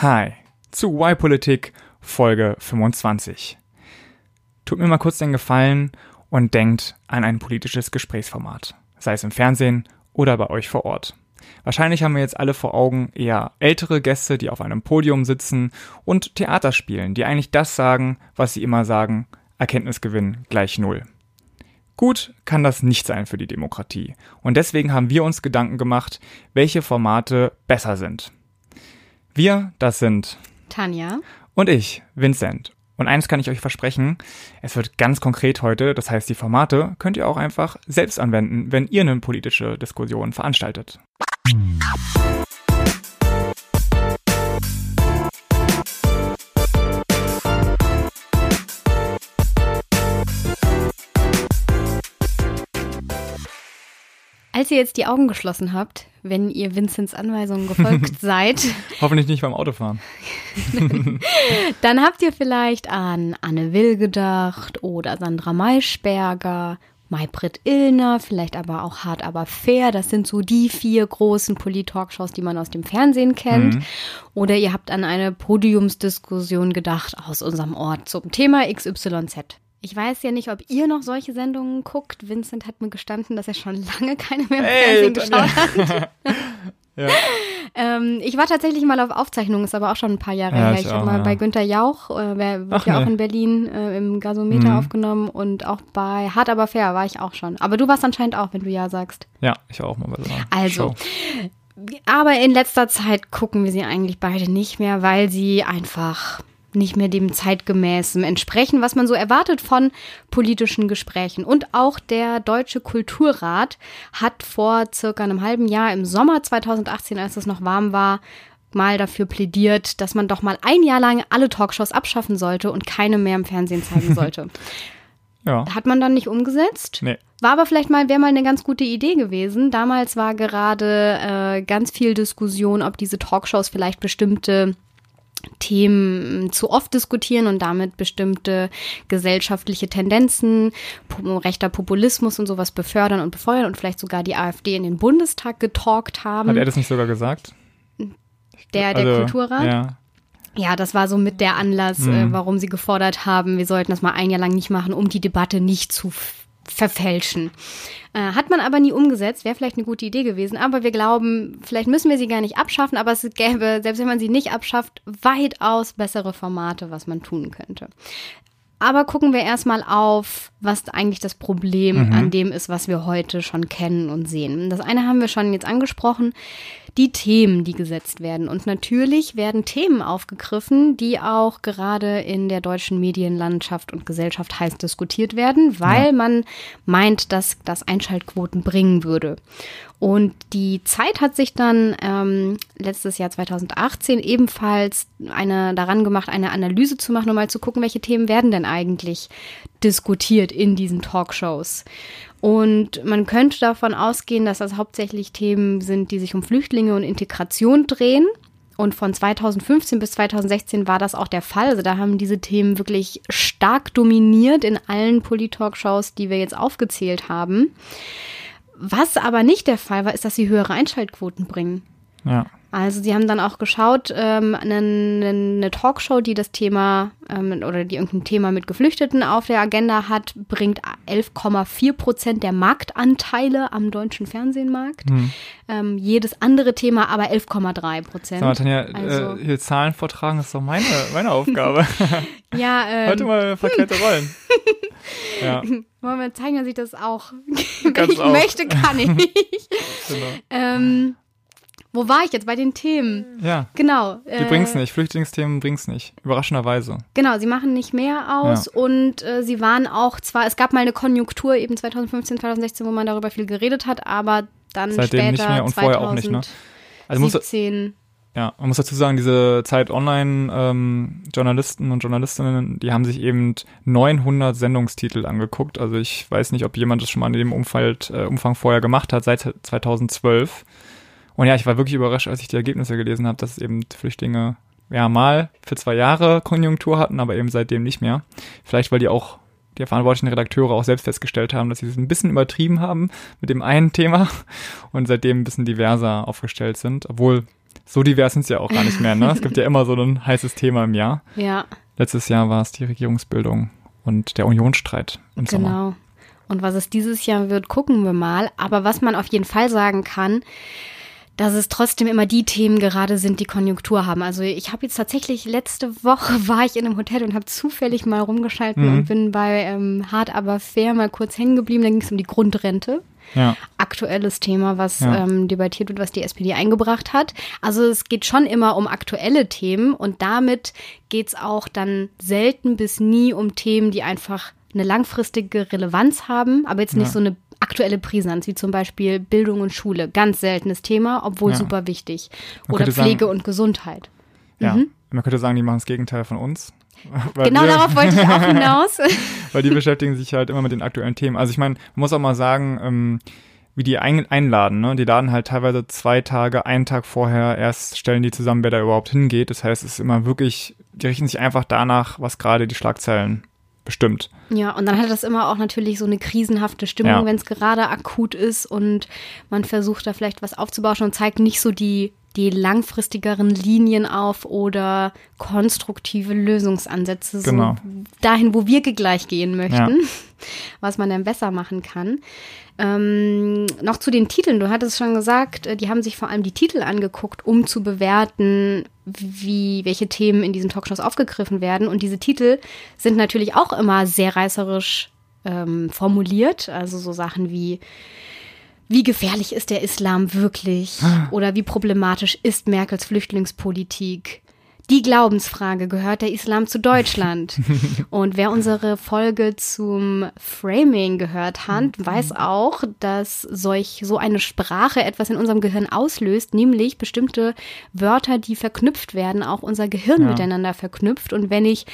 Hi zu Y-Politik Folge 25. Tut mir mal kurz den Gefallen und denkt an ein politisches Gesprächsformat, sei es im Fernsehen oder bei euch vor Ort. Wahrscheinlich haben wir jetzt alle vor Augen eher ältere Gäste, die auf einem Podium sitzen und Theater spielen, die eigentlich das sagen, was sie immer sagen, Erkenntnisgewinn gleich Null. Gut kann das nicht sein für die Demokratie. Und deswegen haben wir uns Gedanken gemacht, welche Formate besser sind. Wir, das sind Tanja und ich, Vincent. Und eines kann ich euch versprechen, es wird ganz konkret heute, das heißt die Formate könnt ihr auch einfach selbst anwenden, wenn ihr eine politische Diskussion veranstaltet. Als ihr jetzt die Augen geschlossen habt, wenn ihr Vincents Anweisungen gefolgt seid, Hoffentlich nicht beim Autofahren. dann habt ihr vielleicht an Anne Will gedacht oder Sandra Maischberger, Maybrit Illner, vielleicht aber auch Hart aber fair. Das sind so die vier großen Polit-Talkshows, die man aus dem Fernsehen kennt. Mhm. Oder ihr habt an eine Podiumsdiskussion gedacht aus unserem Ort zum Thema XYZ. Ich weiß ja nicht, ob ihr noch solche Sendungen guckt. Vincent hat mir gestanden, dass er schon lange keine mehr im Ey, Fernsehen geschaut hat. ja. Ähm, ich war tatsächlich mal auf Aufzeichnung, ist aber auch schon ein paar Jahre Ja, her. ich Ich habe auch, mal ja. bei Günter Jauch, äh, wer wird ja auch nee. in Berlin äh, im Gasometer Mhm. aufgenommen und auch bei Hart aber fair war ich auch schon. Aber du warst anscheinend auch, wenn du ja sagst. ja, ich auch mal bei so einer Also, Show. Aber in letzter Zeit gucken wir sie eigentlich beide nicht mehr, weil sie einfach nicht mehr dem zeitgemäßen entsprechen, was man so erwartet von politischen Gesprächen. Und auch der Deutsche Kulturrat hat vor circa einem halben Jahr im Sommer 2018, als es noch warm war, mal dafür plädiert, dass man doch mal ein Jahr lang alle Talkshows abschaffen sollte und keine mehr im Fernsehen zeigen sollte. Ja. Hat man dann nicht umgesetzt? Nee. War aber vielleicht mal, wäre mal eine ganz gute Idee gewesen. Damals war gerade äh, ganz viel Diskussion, ob diese Talkshows vielleicht bestimmte Themen zu oft diskutieren und damit bestimmte gesellschaftliche Tendenzen, rechter Populismus und sowas befördern und befeuern und vielleicht sogar die AfD in den Bundestag getalkt haben. Hat er das nicht sogar gesagt? der, der Also, Kulturrat? Ja. Ja, das war so mit der Anlass, Mhm. äh, warum sie gefordert haben, wir sollten das mal ein Jahr lang nicht machen, um die Debatte nicht zu verfälschen. Äh, hat man aber nie umgesetzt, wäre vielleicht eine gute Idee gewesen, aber wir glauben, vielleicht müssen wir sie gar nicht abschaffen, aber es gäbe, selbst wenn man sie nicht abschafft, weitaus bessere Formate, was man tun könnte. Aber gucken wir erstmal auf, was eigentlich das Problem an dem ist, was wir heute schon kennen und sehen. Das eine haben wir schon jetzt angesprochen, die Themen, die gesetzt werden. Und natürlich werden Themen aufgegriffen, die auch gerade in der deutschen Medienlandschaft und Gesellschaft heiß diskutiert werden, weil man meint, dass das Einschaltquoten bringen würde. Und die Zeit hat sich dann ähm, letztes Jahr 2018 ebenfalls eine daran gemacht, eine Analyse zu machen, um mal zu gucken, welche Themen werden denn eigentlich diskutiert in diesen Talkshows. Und man könnte davon ausgehen, dass das hauptsächlich Themen sind, die sich um Flüchtlinge und Integration drehen. Und von 2015 bis 2016 war das auch der Fall. Also da haben diese Themen wirklich stark dominiert in allen Polit-Talkshows, die wir jetzt aufgezählt haben. Was aber nicht der Fall war, ist, dass sie höhere Einschaltquoten bringen. Ja. Also sie haben dann auch geschaut, ähm, eine, eine Talkshow, die das Thema ähm, oder die irgendein Thema mit Geflüchteten auf der Agenda hat, bringt 11,4 Prozent der Marktanteile am deutschen Fernsehmarkt. Hm. Ähm, jedes andere Thema aber 11,3 Prozent. Sag mal, Tanja, Also- äh, hier Zahlen vortragen ist doch meine, meine Aufgabe. ja, ähm, Heute mal verkehrte Rollen. ja, wollen wir zeigen, dass ich das auch, wenn ich auch. möchte, kann ich. genau. ähm, wo war ich jetzt bei den Themen? Ja, Genau. die bringt's nicht. Flüchtlingsthemen bringt's nicht. Überraschenderweise. Genau, sie machen nicht mehr aus Ja. und äh, sie waren auch zwar, es gab mal eine Konjunktur eben 2015, 2016, wo man darüber viel geredet hat, aber dann Seitdem später nicht mehr und vorher auch nicht, ne? Also muss, 2017, ja, man muss dazu sagen, diese Zeit Online-Journalisten und Journalistinnen, die haben sich eben 900 Sendungstitel angeguckt. Also ich weiß nicht, ob jemand das schon mal in dem Umfeld, äh, Umfang vorher gemacht hat, seit 2012. Und ja, ich war wirklich überrascht, als ich die Ergebnisse gelesen habe, dass eben Flüchtlinge ja mal für zwei Jahre Konjunktur hatten, aber eben seitdem nicht mehr. Vielleicht, weil die auch die verantwortlichen Redakteure auch selbst festgestellt haben, dass sie es ein bisschen übertrieben haben mit dem einen Thema und seitdem ein bisschen diverser aufgestellt sind. Obwohl, so divers sind es ja auch gar nicht mehr. Ne? Es gibt ja immer so ein heißes Thema im Jahr. Ja. Letztes Jahr war es die Regierungsbildung und der Unionsstreit im genau. Sommer. Und was es dieses Jahr wird, gucken wir mal. Aber was man auf jeden Fall sagen kann, dass es trotzdem immer die Themen gerade sind, die Konjunktur haben. Also ich habe jetzt tatsächlich letzte Woche war ich in einem Hotel und habe zufällig mal rumgeschalten Mhm. und bin bei ähm, Hart aber fair mal kurz hängen geblieben. Da ging es um die Grundrente. Ja. Aktuelles Thema, was Ja. ähm, debattiert wird, was die SPD eingebracht hat. Also es geht schon immer um aktuelle Themen und damit geht's auch dann selten bis nie um Themen, die einfach eine langfristige Relevanz haben, aber jetzt nicht Ja. so eine aktuelle Brisanz, wie zum Beispiel Bildung und Schule. Ganz seltenes Thema, obwohl Ja. super wichtig. Man Oder Pflege sagen- und Gesundheit. ja. Mhm. Man könnte sagen, die machen das Gegenteil von uns. Genau wir, darauf wollte ich auch hinaus. Weil die beschäftigen sich halt immer mit den aktuellen Themen. Also ich meine, man muss auch mal sagen, ähm, wie die ein einladen. Ne? Die laden halt teilweise zwei Tage, einen Tag vorher erst stellen die zusammen, wer da überhaupt hingeht. Das heißt, es ist immer wirklich, die richten sich einfach danach, was gerade die Schlagzeilen bestimmt. Ja, und dann hat das immer auch natürlich so eine krisenhafte Stimmung, Ja. wenn es gerade akut ist und man versucht da vielleicht was aufzubauschen und zeigt nicht so die, die langfristigeren Linien auf oder konstruktive Lösungsansätze, so Genau. dahin, wo wir gleich gehen möchten, Ja. was man dann besser machen kann. Ähm, noch zu den Titeln. Du hattest schon gesagt, äh, die haben sich vor allem die Titel angeguckt, um zu bewerten, wie, welche Themen in diesen Talkshows aufgegriffen werden. Und diese Titel sind natürlich auch immer sehr reißerisch ähm, formuliert. Also so Sachen wie, wie gefährlich ist der Islam wirklich? Oder wie problematisch ist Merkels Flüchtlingspolitik? Die Glaubensfrage, gehört der Islam zu Deutschland? Und wer unsere Folge zum Framing gehört hat, weiß auch, dass solch so eine Sprache etwas in unserem Gehirn auslöst, nämlich bestimmte Wörter, die verknüpft werden, auch unser Gehirn Ja. miteinander verknüpft. Und wenn ich,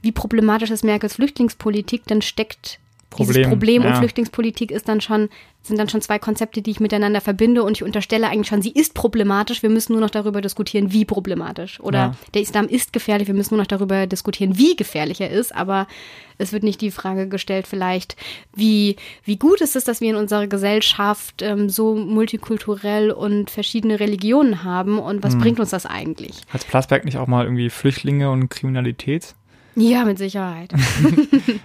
wie problematisch ist Merkels Flüchtlingspolitik, dann steckt dieses Problem, Problem und ja. Flüchtlingspolitik ist dann schon, sind dann schon zwei Konzepte, die ich miteinander verbinde und ich unterstelle eigentlich schon, sie ist problematisch, wir müssen nur noch darüber diskutieren, wie problematisch. Oder Ja. der Islam ist gefährlich, wir müssen nur noch darüber diskutieren, wie gefährlich er ist, aber es wird nicht die Frage gestellt, vielleicht, wie, wie gut ist es, dass wir in unserer Gesellschaft ähm, so multikulturell und verschiedene Religionen haben und Hm. was bringt uns das eigentlich? Hat Plasberg nicht auch mal irgendwie Flüchtlinge und Kriminalität? Ja, mit Sicherheit.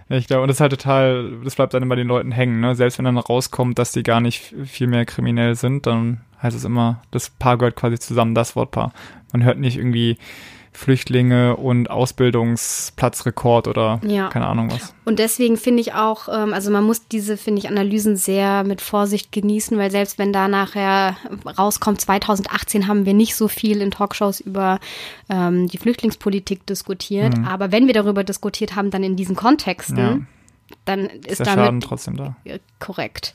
Ich glaube, und das ist halt total, das bleibt dann immer den Leuten hängen, ne? Selbst wenn dann rauskommt, dass die gar nicht viel mehr kriminell sind, dann heißt es immer, das Paar gehört quasi zusammen, das Wortpaar. Man hört nicht irgendwie Flüchtlinge und Ausbildungsplatzrekord oder Ja. keine Ahnung was. Und deswegen finde ich auch, ähm, also man muss diese, finde ich, Analysen sehr mit Vorsicht genießen, weil selbst wenn da nachher rauskommt, 2018 haben wir nicht so viel in Talkshows über ähm, die Flüchtlingspolitik diskutiert. Aber wenn wir darüber diskutiert haben, dann in diesen Kontexten, Ja. dann Ist ist der damit Schaden trotzdem da. ja, korrekt.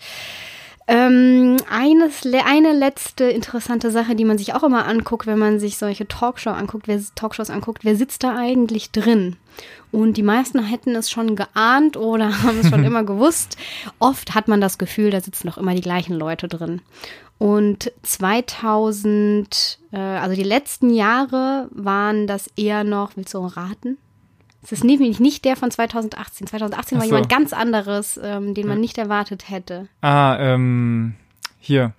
Ähm, eines, eine letzte interessante Sache, die man sich auch immer anguckt, wenn man sich solche Talkshow anguckt, wer, Talkshows anguckt, wer sitzt da eigentlich drin? Und die meisten hätten es schon geahnt oder haben es schon immer gewusst. Oft hat man das Gefühl, da sitzen doch immer die gleichen Leute drin. Und 2000, äh, also die letzten Jahre waren das eher noch, willst du raten? Es ist nämlich nicht der von 2018. 2018 Ach war so. jemand ganz anderes, ähm, den man nicht erwartet hätte. Ah, ähm, hier.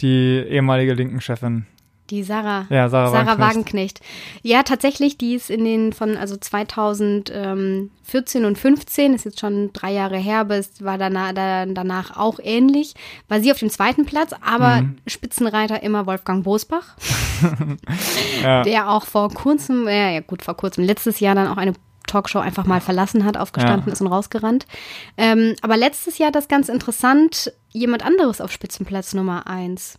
Die ehemalige linken Chefin. Die Sarah. Ja, Sarah Wagenknecht. Wagenknecht. Ja, tatsächlich, die ist in den von also 2014 und 15, ist jetzt schon drei Jahre her, aber es war danach, da, danach auch ähnlich. War sie auf dem zweiten Platz, aber Mhm. Spitzenreiter immer Wolfgang Bosbach, Ja. der auch vor kurzem, ja, ja gut, vor kurzem, letztes Jahr dann auch eine Talkshow einfach mal verlassen hat, aufgestanden Ja. ist und rausgerannt. Ähm, aber letztes Jahr das ganz interessant, jemand anderes auf Spitzenplatz Nummer eins.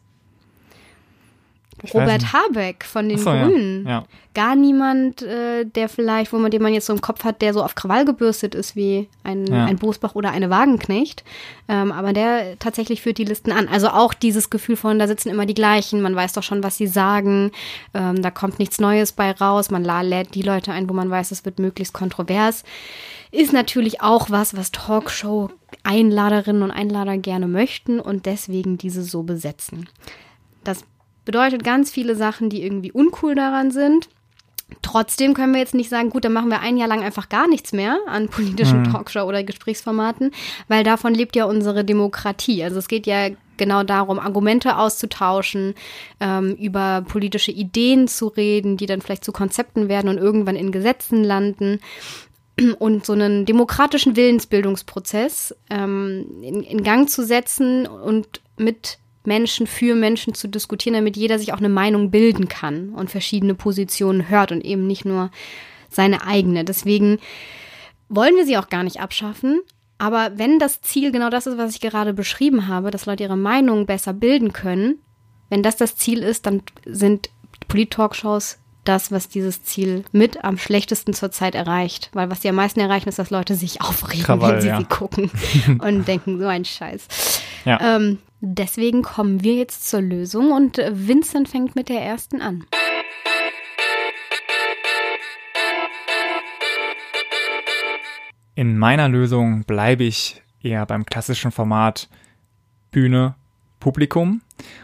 Ich Robert. Habeck von den so, ja. Grünen. Ja. Gar niemand, äh, der vielleicht, wo man, den man jetzt so im Kopf hat, der so auf Krawall gebürstet ist wie ein, Ja. ein Bosbach oder eine Wagenknecht. Ähm, aber der tatsächlich führt die Listen an. Also auch dieses Gefühl von, da sitzen immer die gleichen, man weiß doch schon, was sie sagen, ähm, da kommt nichts Neues bei raus, man lädt die Leute ein, wo man weiß, es wird möglichst kontrovers. Ist natürlich auch was, was Talkshow-Einladerinnen und Einlader gerne möchten und deswegen diese so besetzen. Das bedeutet ganz viele Sachen, die irgendwie uncool daran sind. Trotzdem können wir jetzt nicht sagen, gut, dann machen wir ein Jahr lang einfach gar nichts mehr an politischen Talkshow oder Gesprächsformaten, weil davon lebt ja unsere Demokratie. Also es geht ja genau darum, Argumente auszutauschen, ähm, über politische Ideen zu reden, die dann vielleicht zu Konzepten werden und irgendwann in Gesetzen landen und so einen demokratischen Willensbildungsprozess ähm, in, in Gang zu setzen und mit Menschen für Menschen zu diskutieren, damit jeder sich auch eine Meinung bilden kann und verschiedene Positionen hört und eben nicht nur seine eigene. Deswegen wollen wir sie auch gar nicht abschaffen. Aber wenn das Ziel genau das ist, was ich gerade beschrieben habe, dass Leute ihre Meinung besser bilden können, wenn das das Ziel ist, dann sind Polit-Talkshows das, was dieses Ziel mit am schlechtesten zurzeit erreicht. Weil was sie am meisten erreichen, ist, dass Leute sich aufregen, Krawall, wenn sie ja. sie gucken und denken, so ein Scheiß. Ja. Ähm, deswegen kommen wir jetzt zur Lösung und äh, Vincent fängt mit der ersten an. In meiner Lösung bleibe ich eher beim klassischen Format Bühne, Publikum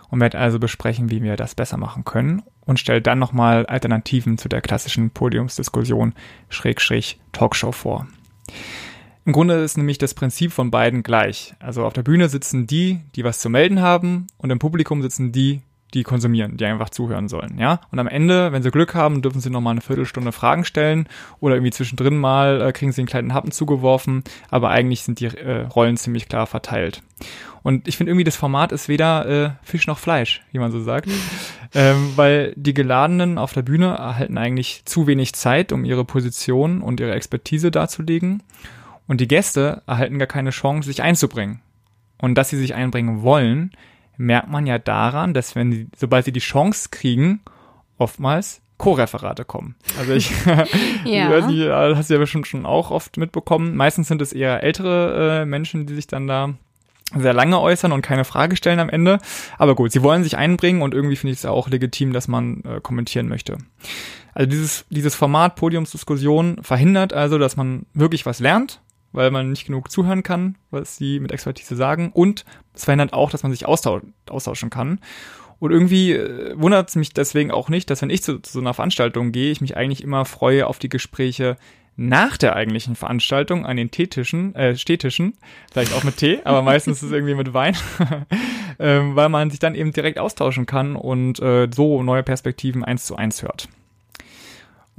und werde also besprechen, wie wir das besser machen können und stelle dann nochmal Alternativen zu der klassischen Podiumsdiskussion Schrägstrich Talkshow vor. Im Grunde ist nämlich das Prinzip von beiden gleich. Also auf der Bühne sitzen die, die was zu melden haben und im Publikum sitzen die, die konsumieren, die einfach zuhören sollen, ja. Und am Ende, wenn sie Glück haben, dürfen sie nochmal eine Viertelstunde Fragen stellen oder irgendwie zwischendrin mal äh, kriegen sie einen kleinen Happen zugeworfen, aber eigentlich sind die äh, Rollen ziemlich klar verteilt. Und ich finde irgendwie, das Format ist weder äh, Fisch noch Fleisch, wie man so sagt, ähm, weil die Geladenen auf der Bühne erhalten eigentlich zu wenig Zeit, um ihre Position und ihre Expertise darzulegen. Und die Gäste erhalten gar keine Chance, sich einzubringen. Und dass sie sich einbringen wollen, merkt man ja daran, dass wenn sie, sobald sie die Chance kriegen, oftmals Co-Referate kommen. Also ich, Ja. weiß nicht, hast du ja bestimmt schon auch oft mitbekommen. Meistens sind es eher ältere äh, Menschen, die sich dann da sehr lange äußern und keine Frage stellen am Ende. Aber gut, sie wollen sich einbringen und irgendwie finde ich es auch legitim, dass man äh, kommentieren möchte. Also dieses, dieses Format Podiumsdiskussion verhindert also, dass man wirklich was lernt, weil man nicht genug zuhören kann, was sie mit Expertise sagen. Und es verhindert auch, dass man sich austau austauschen kann. Und irgendwie äh, wundert es mich deswegen auch nicht, dass wenn ich zu, zu so einer Veranstaltung gehe, ich mich eigentlich immer freue auf die Gespräche nach der eigentlichen Veranstaltung an den Teetischen, äh, Stehtischen, vielleicht auch mit Tee, aber meistens ist es irgendwie mit Wein, ähm, weil man sich dann eben direkt austauschen kann und äh, so neue Perspektiven eins zu eins hört.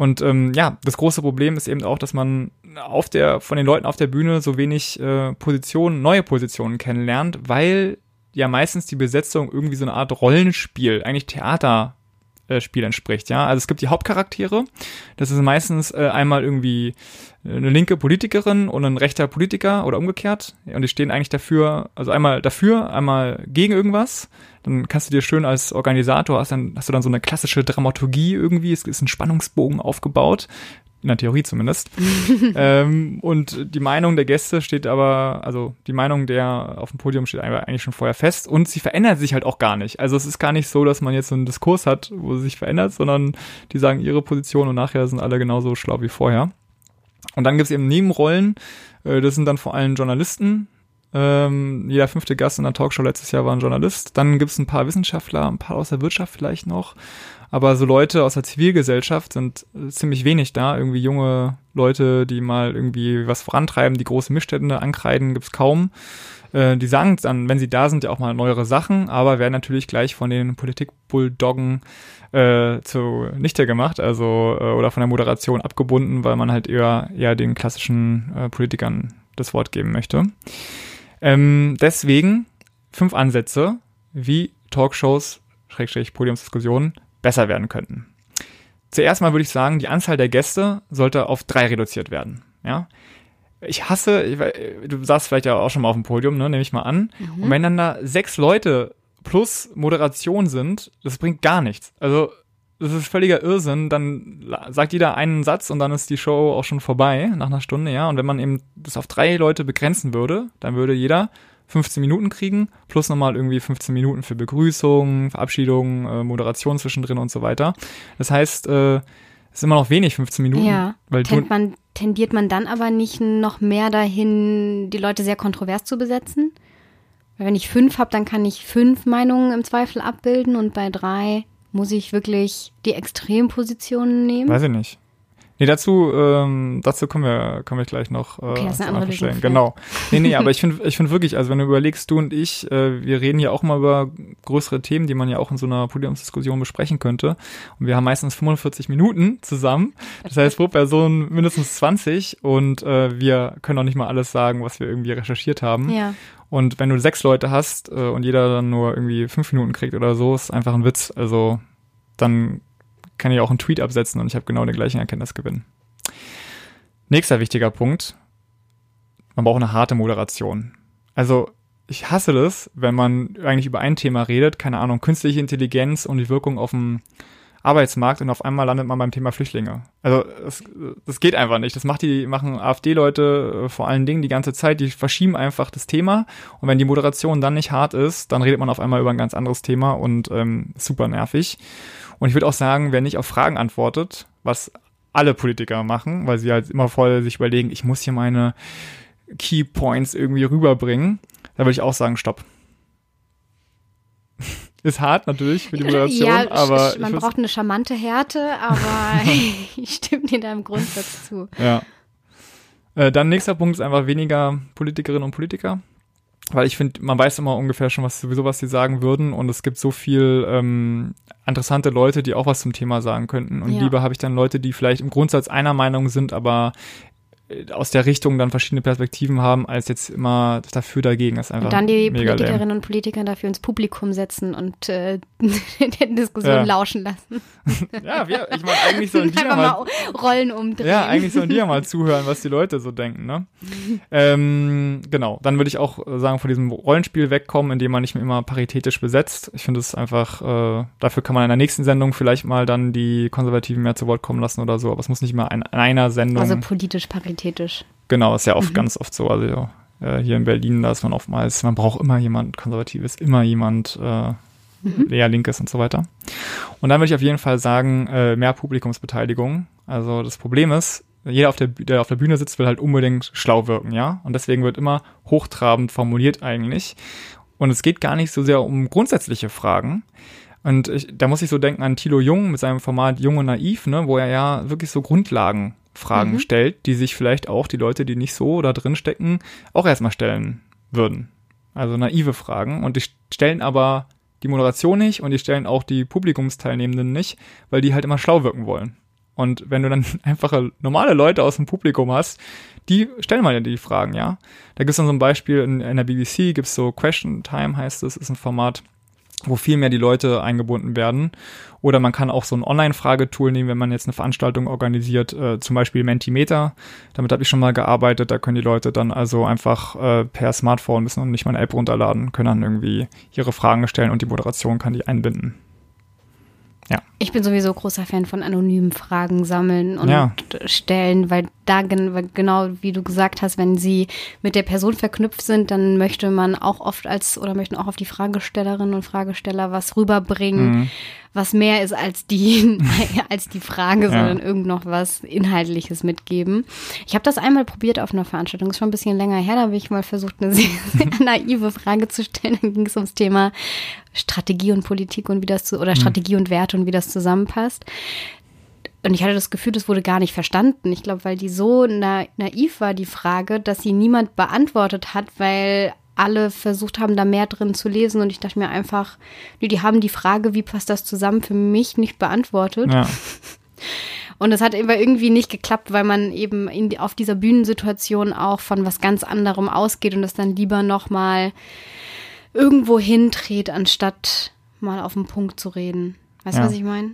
Und ähm, ja, das große Problem ist eben auch, dass man auf der, von den Leuten auf der Bühne so wenig äh, Positionen, neue Positionen kennenlernt, weil ja meistens die Besetzung irgendwie so eine Art Rollenspiel, eigentlich Theaterspiel entspricht, ja. Also es gibt die Hauptcharaktere, das ist meistens äh, einmal irgendwie eine linke Politikerin und ein rechter Politiker oder umgekehrt. Und die stehen eigentlich dafür, also einmal dafür, einmal gegen irgendwas. Dann kannst du dir schön als Organisator, hast, dann, hast du dann so eine klassische Dramaturgie irgendwie, es ist ein Spannungsbogen aufgebaut, in der Theorie zumindest. ähm, und die Meinung der Gäste steht aber, also die Meinung der auf dem Podium steht eigentlich schon vorher fest und sie verändert sich halt auch gar nicht. Also es ist gar nicht so, dass man jetzt so einen Diskurs hat, wo sie sich verändert, sondern die sagen ihre Position und nachher sind alle genauso schlau wie vorher. Und dann gibt's eben Nebenrollen, äh, das sind dann vor allem Journalisten. Ähm, jeder fünfte Gast in der Talkshow letztes Jahr war ein Journalist. Dann gibt's ein paar Wissenschaftler, ein paar aus der Wirtschaft vielleicht noch. Aber so Leute aus der Zivilgesellschaft sind äh, ziemlich wenig da. Irgendwie junge Leute, die mal irgendwie was vorantreiben, die große Missstände ankreiden, gibt's kaum. Äh, die sagen dann, wenn sie da sind, ja auch mal neuere Sachen, aber werden natürlich gleich von den Politikbulldoggen äh, zu Nichte gemacht, also äh, oder von der Moderation abgebunden, weil man halt eher eher den klassischen äh, Politikern das Wort geben möchte. Ähm, deswegen fünf Ansätze, wie Talkshows, Schrägstrich Podiumsdiskussionen besser werden könnten. Zuerst mal würde ich sagen, die Anzahl der Gäste sollte auf drei reduziert werden. Ja, ich hasse, ich, we- du saßt vielleicht ja auch schon mal auf dem Podium, ne, nehme ich mal an. Und wenn dann da sechs Leute plus Moderation sind, das bringt gar nichts. Also das ist völliger Irrsinn. Dann sagt jeder einen Satz und dann ist die Show auch schon vorbei nach einer Stunde, ja. Und wenn man eben das auf drei Leute begrenzen würde, dann würde jeder 15 Minuten kriegen, plus nochmal irgendwie 15 Minuten für Begrüßung, Verabschiedung, äh, Moderation zwischendrin und so weiter. Das heißt, äh, es ist immer noch wenig, 15 Minuten. Ja. weil man, tendiert man dann aber nicht noch mehr dahin, die Leute sehr kontrovers zu besetzen? Weil wenn ich fünf habe, dann kann ich fünf Meinungen im Zweifel abbilden und bei drei muss ich wirklich die Extrempositionen nehmen. Weiß ich nicht. Nee, dazu, ähm, dazu kommen wir, kommen wir gleich noch äh, Okay, das ist eine andere stellen. Lösung Genau. Nee, nee, aber ich finde ich finde wirklich, also wenn du überlegst, du und ich, äh, wir reden ja auch mal über größere Themen, die man ja auch in so einer Podiumsdiskussion besprechen könnte. Und wir haben meistens 45 Minuten zusammen. Das heißt, pro Person mindestens 20 und äh, wir können auch nicht mal alles sagen, was wir irgendwie recherchiert haben. Ja. Und wenn du sechs Leute hast äh, und jeder dann nur irgendwie fünf Minuten kriegt oder so, ist einfach ein Witz. Also dann kann ich auch einen Tweet absetzen und ich habe genau den gleichen Erkenntnisgewinn. Nächster wichtiger Punkt. Man braucht eine harte Moderation. Also ich hasse das, wenn man eigentlich über ein Thema redet, keine Ahnung, künstliche Intelligenz und die Wirkung auf dem Arbeitsmarkt und auf einmal landet man beim Thema Flüchtlinge. Also das, das geht einfach nicht. Das macht die, machen AfD-Leute äh, vor allen Dingen die ganze Zeit, die verschieben einfach das Thema und wenn die Moderation dann nicht hart ist, dann redet man auf einmal über ein ganz anderes Thema und ähm, super nervig. Und ich würde auch sagen, wer nicht auf Fragen antwortet, was alle Politiker machen, weil sie halt immer voll sich überlegen, ich muss hier meine Key Points irgendwie rüberbringen, da würde ich auch sagen, stopp. Ist hart natürlich für die Moderation, ja, aber man ich braucht eine charmante Härte, aber ich stimme dir da im Grundsatz zu. Ja. Äh, dann nächster Punkt ist einfach weniger Politikerinnen und Politiker. Weil ich finde, man weiß immer ungefähr schon, was sowieso was sie sagen würden und es gibt so viel ähm, interessante Leute, die auch was zum Thema sagen könnten. Und Ja. lieber habe ich dann Leute, die vielleicht im Grundsatz einer Meinung sind, aber aus der Richtung dann verschiedene Perspektiven haben, als jetzt immer dafür dagegen. Das ist einfach Und dann die mega lame. Politikerinnen und Politiker dafür ins Publikum setzen und äh, der Diskussion Ja. lauschen lassen. Ja, wir, ich meine, eigentlich sollen die ja mal Rollen umdrehen. Ja, eigentlich sollen die ja mal zuhören, was die Leute so denken, ne? ähm, genau, dann würde ich auch sagen, von diesem Rollenspiel wegkommen, indem man nicht mehr immer paritätisch besetzt. Ich finde es einfach, äh, dafür kann man in der nächsten Sendung vielleicht mal dann die Konservativen mehr zu Wort kommen lassen oder so, aber es muss nicht immer in einer Sendung. Also politisch paritätisch. genau, ist ja oft ganz oft so. Also äh, hier in Berlin, da ist man oftmals, man braucht immer jemand Konservatives, immer jemand äh, eher Linkes und so weiter. Und dann würde ich auf jeden Fall sagen, äh, mehr Publikumsbeteiligung. Also das Problem ist, jeder, auf der, der auf der Bühne sitzt, will halt unbedingt schlau wirken, ja? Und deswegen wird immer hochtrabend formuliert eigentlich. Und es geht gar nicht so sehr um grundsätzliche Fragen. Und ich, da muss ich so denken an Thilo Jung mit seinem Format Jung und Naiv, ne, wo er ja wirklich so Grundlagenfragen stellt, die sich vielleicht auch die Leute, die nicht so da drin stecken, auch erstmal stellen würden. Also naive Fragen. Und die stellen aber die Moderation nicht und die stellen auch die Publikumsteilnehmenden nicht, weil die halt immer schlau wirken wollen. Und wenn du dann einfache normale Leute aus dem Publikum hast, die stellen mal die Fragen, ja. Da gibt es dann so ein Beispiel in, in der BBC, gibt es so Question Time heißt es, ist ein Format, wo viel mehr die Leute eingebunden werden. Oder man kann auch so ein Online-Fragetool nehmen, wenn man jetzt eine Veranstaltung organisiert, äh, zum Beispiel Mentimeter. Damit habe ich schon mal gearbeitet. Da können die Leute dann also einfach äh, per Smartphone müssen und nicht mal eine App runterladen, können dann irgendwie ihre Fragen stellen und die Moderation kann die einbinden. Ich bin sowieso großer Fan von anonymen Fragen sammeln und Ja. stellen, weil da gen genau wie du gesagt hast, wenn sie mit der Person verknüpft sind, dann möchte man auch oft als oder möchten auch auf die Fragestellerinnen und Fragesteller was rüberbringen, Mhm. Was mehr ist als die als die Frage, Ja. sondern irgend noch was Inhaltliches mitgeben. Ich habe das einmal probiert auf einer Veranstaltung, ist schon ein bisschen länger her, da habe ich mal versucht, eine sehr, sehr naive Frage zu stellen. Dann ging es ums Thema Strategie und Politik und wie das zu, oder Strategie und Werte und wie das zusammenpasst. Und ich hatte das Gefühl, das wurde gar nicht verstanden. Ich glaube, weil die so na naiv war, die Frage, dass sie niemand beantwortet hat, weil alle versucht haben, da mehr drin zu lesen. Und ich dachte mir einfach, nee, die haben die Frage, wie passt das zusammen, für mich nicht beantwortet. Ja, Und es hat aber irgendwie nicht geklappt, weil man eben in, auf dieser Bühnensituation auch von was ganz anderem ausgeht und es dann lieber nochmal irgendwo hindreht, anstatt mal auf den Punkt zu reden. Weißt du, Ja. was ich meine?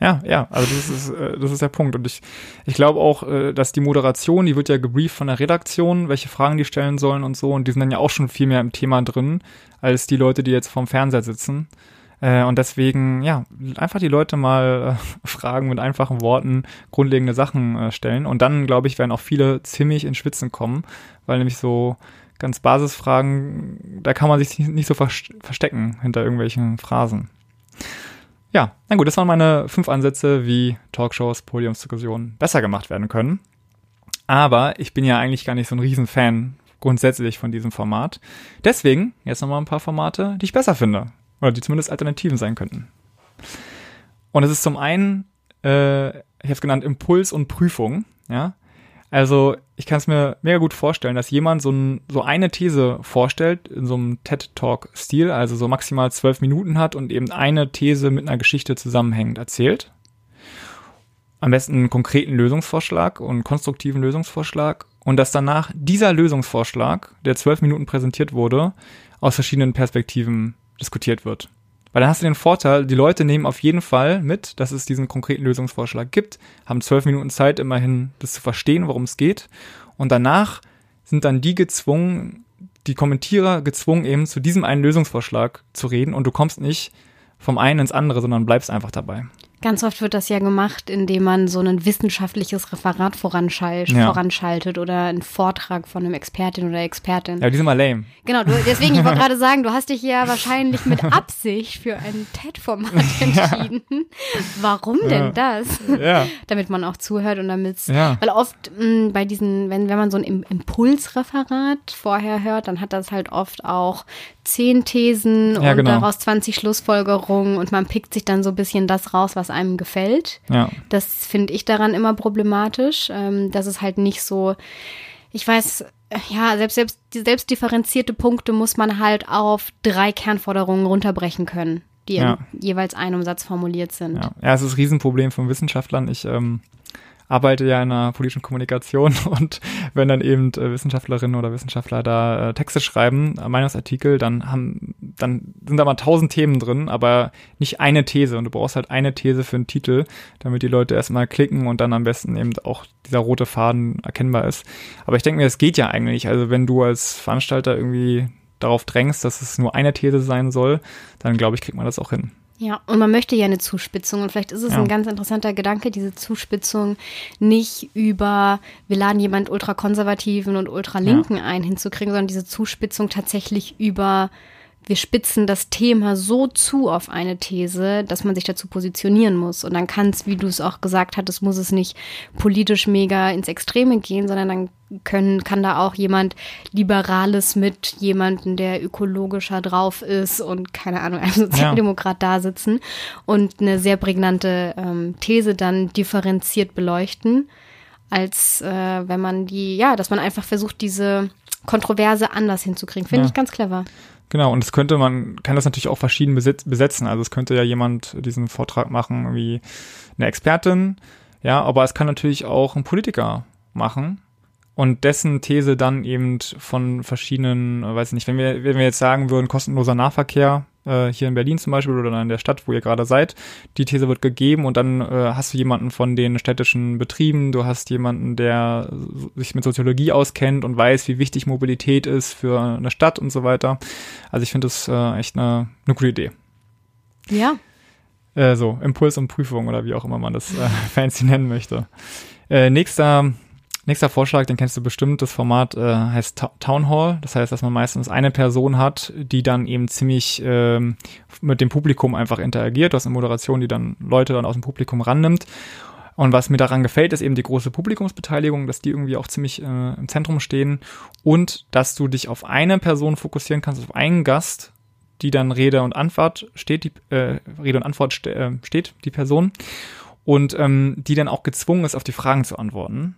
Ja, ja, also das ist, äh, das ist der Punkt. Und ich, ich glaube auch, äh, dass die Moderation, die wird ja gebrieft von der Redaktion, welche Fragen die stellen sollen und so. Und die sind dann ja auch schon viel mehr im Thema drin, als die Leute, die jetzt vorm Fernseher sitzen. Äh, Und deswegen, ja, einfach die Leute mal äh, fragen mit einfachen Worten, grundlegende Sachen äh, stellen. Und dann, glaube ich, werden auch viele ziemlich ins Schwitzen kommen, weil nämlich so ganz Basisfragen, da kann man sich nicht so vers- verstecken hinter irgendwelchen Phrasen. Ja, na gut, das waren meine fünf Ansätze, wie Talkshows, Podiumsdiskussionen besser gemacht werden können. Aber ich bin ja eigentlich gar nicht so ein Riesenfan grundsätzlich von diesem Format. Deswegen jetzt nochmal ein paar Formate, die ich besser finde. Oder die zumindest Alternativen sein könnten. Und es ist zum einen Äh, ich habe es genannt Impuls und Prüfung. Ja, also ich kann es mir mega gut vorstellen, dass jemand so, ein, so eine These vorstellt in so einem TED-Talk-Stil, also so maximal zwölf Minuten hat und eben eine These mit einer Geschichte zusammenhängend erzählt. Am besten einen konkreten Lösungsvorschlag und konstruktiven Lösungsvorschlag und dass danach dieser Lösungsvorschlag, der zwölf Minuten präsentiert wurde, aus verschiedenen Perspektiven diskutiert wird. Weil dann hast du den Vorteil, die Leute nehmen auf jeden Fall mit, dass es diesen konkreten Lösungsvorschlag gibt, haben zwölf Minuten Zeit, immerhin das zu verstehen, worum es geht. Und danach sind dann die gezwungen, die Kommentierer gezwungen, eben zu diesem einen Lösungsvorschlag zu reden und du kommst nicht vom einen ins andere, sondern bleibst einfach dabei. Ganz oft wird das ja gemacht, indem man so ein wissenschaftliches Referat voranschalt, ja. voranschaltet oder einen Vortrag von einem Expertin oder Expertin. Ja, die sind mal lame. Genau, du, deswegen, ich wollte gerade sagen, du hast dich ja wahrscheinlich mit Absicht für ein TED-Format entschieden. Ja. Warum denn das? Ja. damit man auch zuhört und damit ja. weil oft mh, mm, bei diesen, wenn, wenn man so ein Impulsreferat vorher hört, dann hat das halt oft auch zehn Thesen ja, und genau. daraus 20 Schlussfolgerungen und man pickt sich dann so ein bisschen das raus, was einem gefällt. Ja. Das finde ich daran immer problematisch, ähm, dass es halt nicht so, ich weiß, ja, selbst, selbst, selbst differenzierte Punkte muss man halt auf drei Kernforderungen runterbrechen können, die ja. jeweils einem Satz formuliert sind. Ja. ja, es ist ein Riesenproblem von Wissenschaftlern. Ich ähm, arbeite ja in einer politischen Kommunikation und wenn dann eben äh, Wissenschaftlerinnen oder Wissenschaftler da äh, Texte schreiben, äh, Meinungsartikel, dann haben, dann sind da mal tausend Themen drin, aber nicht eine These und du brauchst halt eine These für einen Titel, damit die Leute erstmal klicken und dann am besten eben auch dieser rote Faden erkennbar ist. Aber ich denke mir, es geht ja eigentlich. Also wenn du als Veranstalter irgendwie darauf drängst, dass es nur eine These sein soll, dann glaube ich, kriegt man das auch hin. Ja, und man möchte ja eine Zuspitzung. Und vielleicht ist es ja. ein ganz interessanter Gedanke, diese Zuspitzung nicht über, wir laden jemand ultrakonservativen und ultralinken ja. ein hinzukriegen, sondern diese Zuspitzung tatsächlich über wir spitzen das Thema so zu auf eine These, dass man sich dazu positionieren muss. Und dann kann es, wie du es auch gesagt hattest, muss es nicht politisch mega ins Extreme gehen, sondern dann können, kann da auch jemand Liberales mit jemandem, der ökologischer drauf ist und keine Ahnung, einem Sozialdemokrat ja. da sitzen und eine sehr prägnante ähm, These dann differenziert beleuchten, als äh, wenn man die, ja, dass man einfach versucht, diese Kontroverse anders hinzukriegen. Finde ja. ich ganz clever. Genau, und es könnte man, kann das natürlich auch verschieden besetzen. Also es könnte ja jemand diesen Vortrag machen wie eine Expertin, ja, aber es kann natürlich auch ein Politiker machen und dessen These dann eben von verschiedenen, weiß ich nicht, wenn wir, wenn wir jetzt sagen würden, kostenloser Nahverkehr, äh, hier in Berlin zum Beispiel oder in der Stadt, wo ihr gerade seid. Die These wird gegeben und dann äh, hast du jemanden von den städtischen Betrieben, du hast jemanden, der sich mit Soziologie auskennt und weiß, wie wichtig Mobilität ist für eine Stadt und so weiter. Also ich finde das äh, echt eine, eine gute Idee. Ja. Äh, so, Impuls und Prüfung oder wie auch immer man das äh, fancy nennen möchte. Äh, nächster Nächster Vorschlag, den kennst du bestimmt. Das Format äh, heißt Town Hall. Das heißt, dass man meistens eine Person hat, die dann eben ziemlich ähm, mit dem Publikum einfach interagiert. Du hast eine Moderation, die dann Leute dann aus dem Publikum rannimmt. Und was mir daran gefällt, ist eben die große Publikumsbeteiligung, dass die irgendwie auch ziemlich äh, im Zentrum stehen und dass du dich auf eine Person fokussieren kannst, auf einen Gast, die dann Rede und Antwort steht, die äh, Rede und Antwort ste äh, steht, die Person und ähm, die dann auch gezwungen ist, auf die Fragen zu antworten.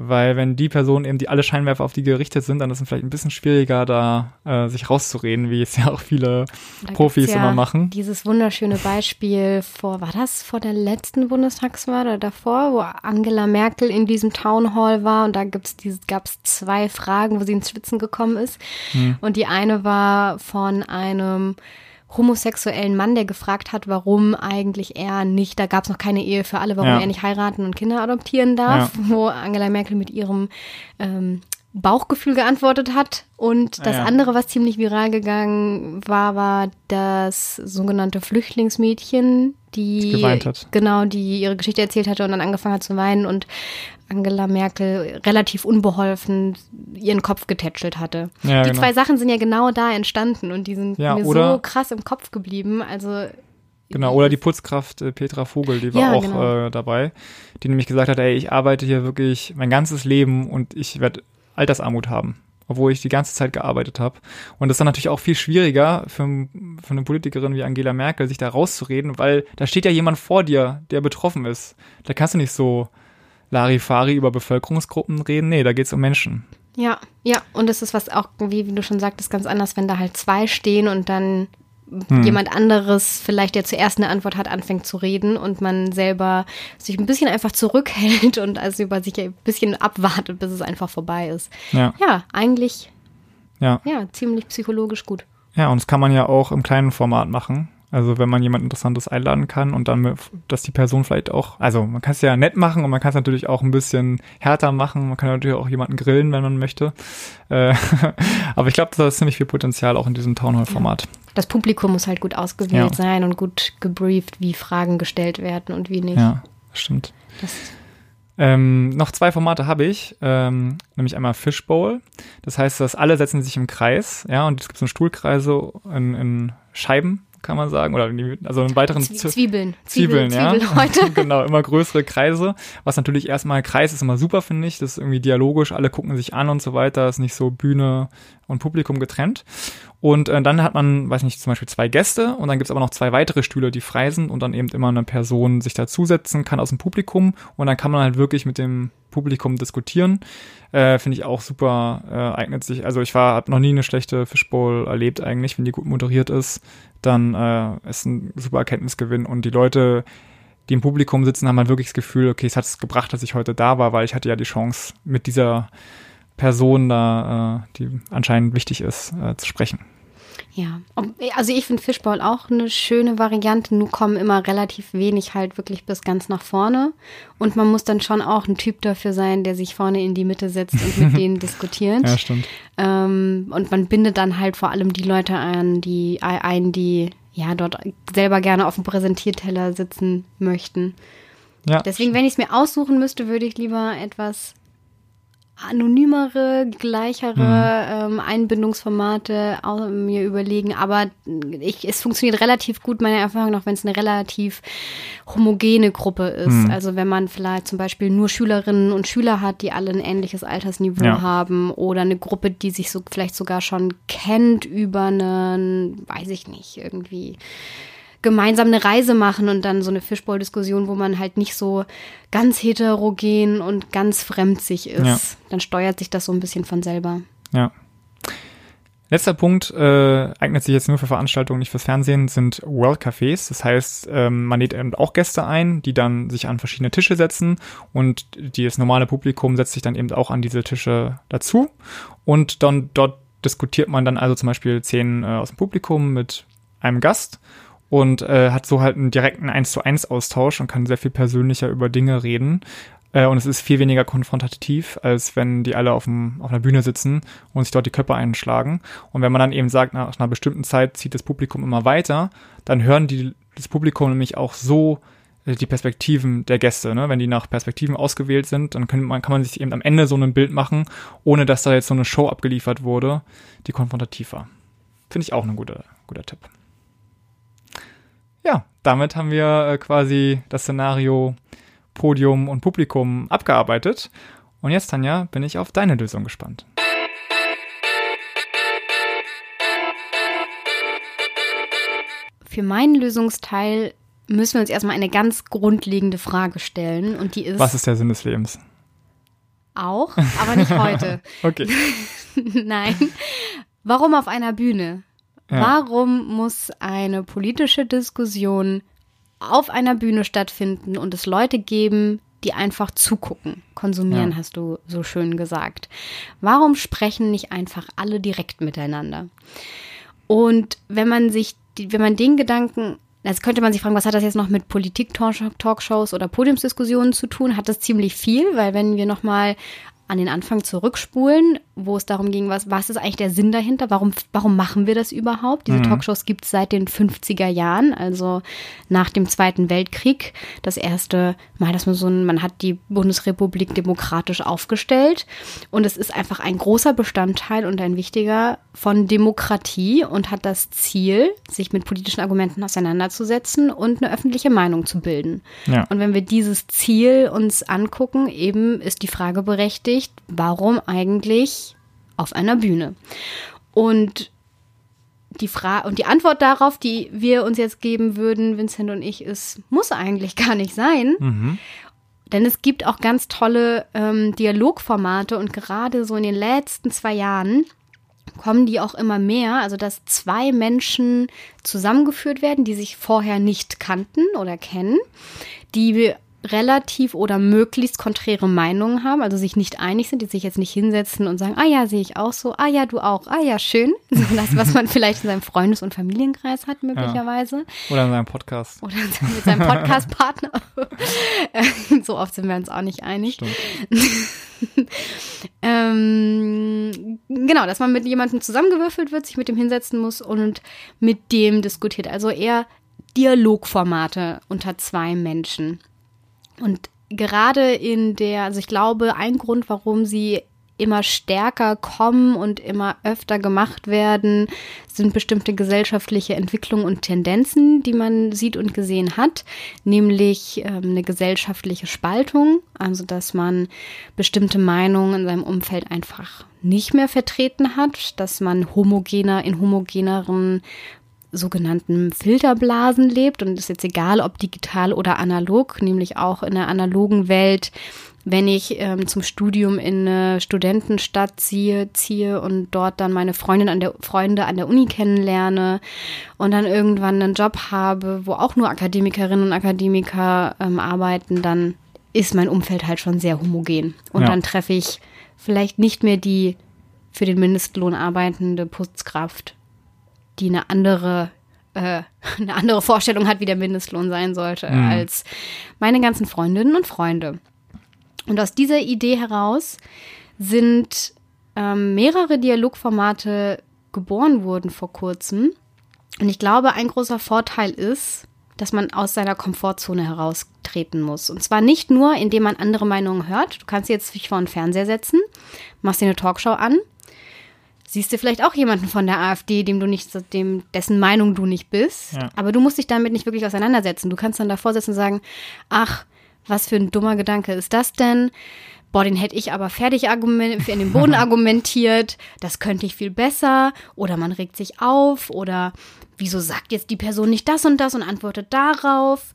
Weil wenn die Personen eben, die alle Scheinwerfer auf die gerichtet sind, dann ist es vielleicht ein bisschen schwieriger, da äh, sich rauszureden, wie es ja auch viele da Profis ja immer machen. Dieses wunderschöne Beispiel vor, war das vor der letzten Bundestagswahl oder davor, wo Angela Merkel in diesem Town Hall war und da dieses, gab's zwei Fragen, wo sie ins Schwitzen gekommen ist. Hm. Und die eine war von einem homosexuellen Mann, der gefragt hat, warum eigentlich er nicht, da gab es noch keine Ehe für alle, warum ja. er nicht heiraten und Kinder adoptieren darf, ja. wo Angela Merkel mit ihrem ähm, Bauchgefühl geantwortet hat. Und das ja. andere, was ziemlich viral gegangen war, war das sogenannte Flüchtlingsmädchen, die, geweint hat. genau, die ihre Geschichte erzählt hatte und dann angefangen hat zu weinen und Angela Merkel relativ unbeholfen ihren Kopf getätschelt hatte. Ja, die genau. zwei Sachen sind ja genau da entstanden und die sind ja, mir so krass im Kopf geblieben. Also Genau, oder die Putzkraft äh, Petra Vogel, die war ja, auch genau. äh, dabei, die nämlich gesagt hat, ey, ich arbeite hier wirklich mein ganzes Leben und ich werde Altersarmut haben. obwohl ich die ganze Zeit gearbeitet habe. Und das ist dann natürlich auch viel schwieriger für, für eine Politikerin wie Angela Merkel, sich da rauszureden, weil da steht ja jemand vor dir, der betroffen ist. Da kannst du nicht so Larifari über Bevölkerungsgruppen reden. Nee, da geht's um Menschen. Ja, ja, und es ist was auch, wie, wie du schon sagtest, ganz anders, wenn da halt zwei stehen und dann hm. jemand anderes vielleicht, der zuerst eine Antwort hat, anfängt zu reden und man selber sich ein bisschen einfach zurückhält und also über sich ein bisschen abwartet, bis es einfach vorbei ist. Ja, Ja, eigentlich, ja. ja, ziemlich psychologisch gut. Ja, und das kann man ja auch im kleinen Format machen. Also wenn man jemand Interessantes einladen kann und dann, dass die Person vielleicht auch, also man kann es ja nett machen und man kann es natürlich auch ein bisschen härter machen. Man kann natürlich auch jemanden grillen, wenn man möchte. Äh, aber ich glaube, da ist ziemlich viel Potenzial auch in diesem Townhall-Format. Das Publikum muss halt gut ausgewählt Ja. sein und gut gebrieft, wie Fragen gestellt werden und wie nicht. Ja, stimmt. Das, Ähm, noch zwei Formate habe ich, ähm, nämlich einmal Fishbowl. Das heißt, dass alle setzen sich im Kreis, ja, und es gibt so Stuhlkreise in, in Scheiben, kann man sagen, oder also in weiteren Zwie- Zwi- Zwiebeln. Zwiebeln, ja. Zwiebeln heute. genau, immer größere Kreise. Was natürlich erstmal Kreis ist immer super, finde ich. Das ist irgendwie dialogisch, alle gucken sich an und so weiter. Ist nicht so Bühne und Publikum getrennt. Und äh, dann hat man, weiß nicht, zum Beispiel zwei Gäste und dann gibt's aber noch zwei weitere Stühle, die frei sind und dann eben immer eine Person sich dazusetzen kann aus dem Publikum und dann kann man halt wirklich mit dem Publikum diskutieren. Äh, Finde ich auch super, äh, eignet sich. Also ich war, habe noch nie eine schlechte Fishbowl erlebt eigentlich, wenn die gut moderiert ist, dann äh, ist ein super Erkenntnisgewinn und die Leute, die im Publikum sitzen, haben halt wirklich das Gefühl, okay, es hat es gebracht, dass ich heute da war, weil ich hatte ja die Chance, mit dieser Person da, äh, die anscheinend wichtig ist, äh, zu sprechen. Ja, also ich finde Fishbowl auch eine schöne Variante. Nur kommen immer relativ wenig halt wirklich bis ganz nach vorne. Und man muss dann schon auch ein Typ dafür sein, der sich vorne in die Mitte setzt und mit denen diskutiert. Ja, stimmt. Ähm, und man bindet dann halt vor allem die Leute ein, die ein, die ja dort selber gerne auf dem Präsentierteller sitzen möchten. Ja, Deswegen, wenn ich es mir aussuchen müsste, würde ich lieber etwas anonymere, gleichere ähm, Einbindungsformate mir überlegen. Aber ich, es funktioniert relativ gut, meiner Erfahrung nach, wenn es eine relativ homogene Gruppe ist. Also wenn man vielleicht zum Beispiel nur Schülerinnen und Schüler hat, die alle ein ähnliches Altersniveau Ja. haben oder eine Gruppe, die sich so vielleicht sogar schon kennt über einen, weiß ich nicht, irgendwie gemeinsam eine Reise machen und dann so eine Fischbowl-Diskussion, wo man halt nicht so ganz heterogen und ganz fremd sich ist. Ja. Dann steuert sich das so ein bisschen von selber. Ja. Letzter Punkt, äh, eignet sich jetzt nur für Veranstaltungen, nicht fürs Fernsehen, sind World Cafés. Das heißt, ähm, man lädt eben auch Gäste ein, die dann sich an verschiedene Tische setzen und die, das normale Publikum setzt sich dann eben auch an diese Tische dazu und dann dort diskutiert man dann also zum Beispiel zehn äh, aus dem Publikum mit einem Gast und äh, hat so halt einen direkten 1 zu 1 Austausch und kann sehr viel persönlicher über Dinge reden. Äh, und es ist viel weniger konfrontativ, als wenn die alle auf, dem, auf einer Bühne sitzen und sich dort die Köpfe einschlagen. Und wenn man dann eben sagt, nach einer bestimmten Zeit zieht das Publikum immer weiter, dann hören die das Publikum nämlich auch so äh, die Perspektiven der Gäste. Ne? Wenn die nach Perspektiven ausgewählt sind, dann kann man, kann man sich eben am Ende so ein Bild machen, ohne dass da jetzt so eine Show abgeliefert wurde, die konfrontativ war. Finde ich auch ein guter, guter Tipp. Ja, damit haben wir äh, quasi das Szenario Podium und Publikum abgearbeitet. Und jetzt, Tanja, bin ich auf deine Lösung gespannt. Für meinen Lösungsteil müssen wir uns erstmal eine ganz grundlegende Frage stellen. Und die ist, Was ist der Sinn des Lebens? auch, aber nicht heute. Okay. Nein. Warum auf einer Bühne? Ja. Warum muss eine politische Diskussion auf einer Bühne stattfinden und es Leute geben, die einfach zugucken? Konsumieren, Ja. hast du so schön gesagt. Warum sprechen nicht einfach alle direkt miteinander? Und wenn man sich, wenn man den Gedanken, jetzt könnte man sich fragen, was hat das jetzt noch mit Politik-Talkshows oder Podiumsdiskussionen zu tun? Hat das ziemlich viel, weil wenn wir nochmal an den Anfang zurückspulen, wo es darum ging, was, was ist eigentlich der Sinn dahinter? Warum, warum machen wir das überhaupt? Diese Talkshows gibt es seit den 50er Jahren, also nach dem Zweiten Weltkrieg. Das erste Mal, dass man so ein, man hat die Bundesrepublik demokratisch aufgestellt und es ist einfach ein großer Bestandteil und ein wichtiger von Demokratie und hat das Ziel, sich mit politischen Argumenten auseinanderzusetzen und eine öffentliche Meinung zu bilden. Ja. Und wenn wir dieses Ziel uns angucken, eben ist die Frage berechtigt, warum eigentlich auf einer Bühne. Und die Frage und die Antwort darauf, die wir uns jetzt geben würden, Vincent und ich, ist, muss eigentlich gar nicht sein. Mhm. Denn es gibt auch ganz tolle ähm, Dialogformate und gerade so in den letzten zwei Jahren kommen die auch immer mehr, also dass zwei Menschen zusammengeführt werden, die sich vorher nicht kannten oder kennen, die relativ oder möglichst konträre Meinungen haben, also sich nicht einig sind, die sich jetzt nicht hinsetzen und sagen, ah ja, sehe ich auch so, ah ja, du auch, ah ja, schön. So das, was man vielleicht in seinem Freundes- und Familienkreis hat, möglicherweise. Ja. Oder in seinem Podcast. Oder mit seinem Podcast-Partner. so oft sind wir uns auch nicht einig. ähm, genau, dass man mit jemandem zusammengewürfelt wird, sich mit dem hinsetzen muss und mit dem diskutiert. Also eher Dialogformate unter zwei Menschen. Und gerade in der, also ich glaube, ein Grund, warum sie immer stärker kommen und immer öfter gemacht werden, sind bestimmte gesellschaftliche Entwicklungen und Tendenzen, die man sieht und gesehen hat, nämlich ähm, eine gesellschaftliche Spaltung, also dass man bestimmte Meinungen in seinem Umfeld einfach nicht mehr vertreten hat, dass man homogener in homogeneren sogenannten Filterblasen lebt und ist jetzt egal, ob digital oder analog, nämlich auch in der analogen Welt, wenn ich ähm, zum Studium in eine Studentenstadt ziehe, ziehe und dort dann meine Freundin an der Freunde an der Uni kennenlerne und dann irgendwann einen Job habe, wo auch nur Akademikerinnen und Akademiker ähm, arbeiten, dann ist mein Umfeld halt schon sehr homogen. Und ja. dann treffe ich vielleicht nicht mehr die für den Mindestlohn arbeitende Putzkraft die eine andere äh, eine andere Vorstellung hat, wie der Mindestlohn sein sollte, mhm. als meine ganzen Freundinnen und Freunde. Und aus dieser Idee heraus sind ähm, mehrere Dialogformate geboren worden vor kurzem. Und ich glaube, ein großer Vorteil ist, dass man aus seiner Komfortzone heraustreten muss. Und zwar nicht nur, indem man andere Meinungen hört. Du kannst jetzt dich vor den Fernseher setzen, machst dir eine Talkshow an siehst du vielleicht auch jemanden von der AfD, dem du nicht, dem, dessen Meinung du nicht bist. Ja. Aber du musst dich damit nicht wirklich auseinandersetzen. Du kannst dann davor sitzen und sagen, ach, was für ein dummer Gedanke ist das denn? Boah, den hätte ich aber fertig in den Boden argumentiert. Das könnte ich viel besser. Oder man regt sich auf. Oder wieso sagt jetzt die Person nicht das und das und antwortet darauf?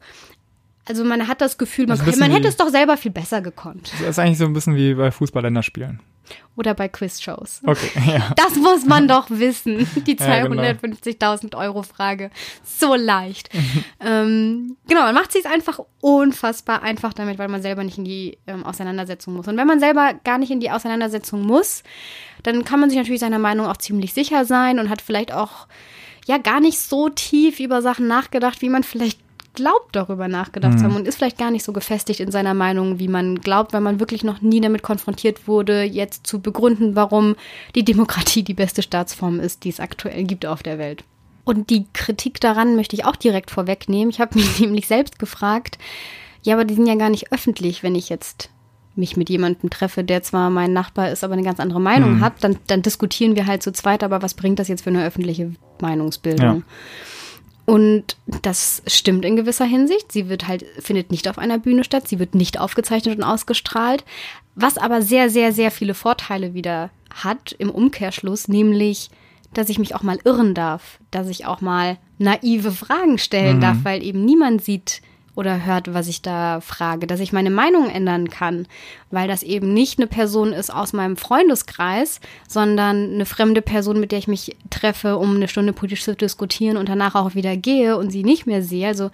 Also man hat das Gefühl, man, das man hätte es doch selber viel besser gekonnt. Das ist eigentlich so ein bisschen wie bei Fußballländerspielen. Oder bei Quizshows. Okay, ja. Das muss man doch wissen. Die 250.000 genau. Euro Frage. So leicht. ähm, genau, man macht sich einfach unfassbar einfach damit, weil man selber nicht in die ähm, Auseinandersetzung muss. Und wenn man selber gar nicht in die Auseinandersetzung muss, dann kann man sich natürlich seiner Meinung auch ziemlich sicher sein und hat vielleicht auch ja gar nicht so tief über Sachen nachgedacht, wie man vielleicht glaubt, darüber nachgedacht mhm. zu haben und ist vielleicht gar nicht so gefestigt in seiner Meinung, wie man glaubt, weil man wirklich noch nie damit konfrontiert wurde, jetzt zu begründen, warum die Demokratie die beste Staatsform ist, die es aktuell gibt auf der Welt. Und die Kritik daran möchte ich auch direkt vorwegnehmen. Ich habe mich nämlich selbst gefragt, ja, aber die sind ja gar nicht öffentlich, wenn ich jetzt mich mit jemandem treffe, der zwar mein Nachbar ist, aber eine ganz andere Meinung mhm. hat, dann, dann diskutieren wir halt zu zweit, aber was bringt das jetzt für eine öffentliche Meinungsbildung? Ja. Und das stimmt in gewisser Hinsicht. Sie wird halt, findet nicht auf einer Bühne statt, sie wird nicht aufgezeichnet und ausgestrahlt, was aber sehr, sehr, sehr viele Vorteile wieder hat im Umkehrschluss, nämlich, dass ich mich auch mal irren darf, dass ich auch mal naive Fragen stellen mhm. darf, weil eben niemand sieht, oder hört, was ich da frage, dass ich meine Meinung ändern kann, weil das eben nicht eine Person ist aus meinem Freundeskreis, sondern eine fremde Person, mit der ich mich treffe, um eine Stunde politisch zu diskutieren und danach auch wieder gehe und sie nicht mehr sehe. Also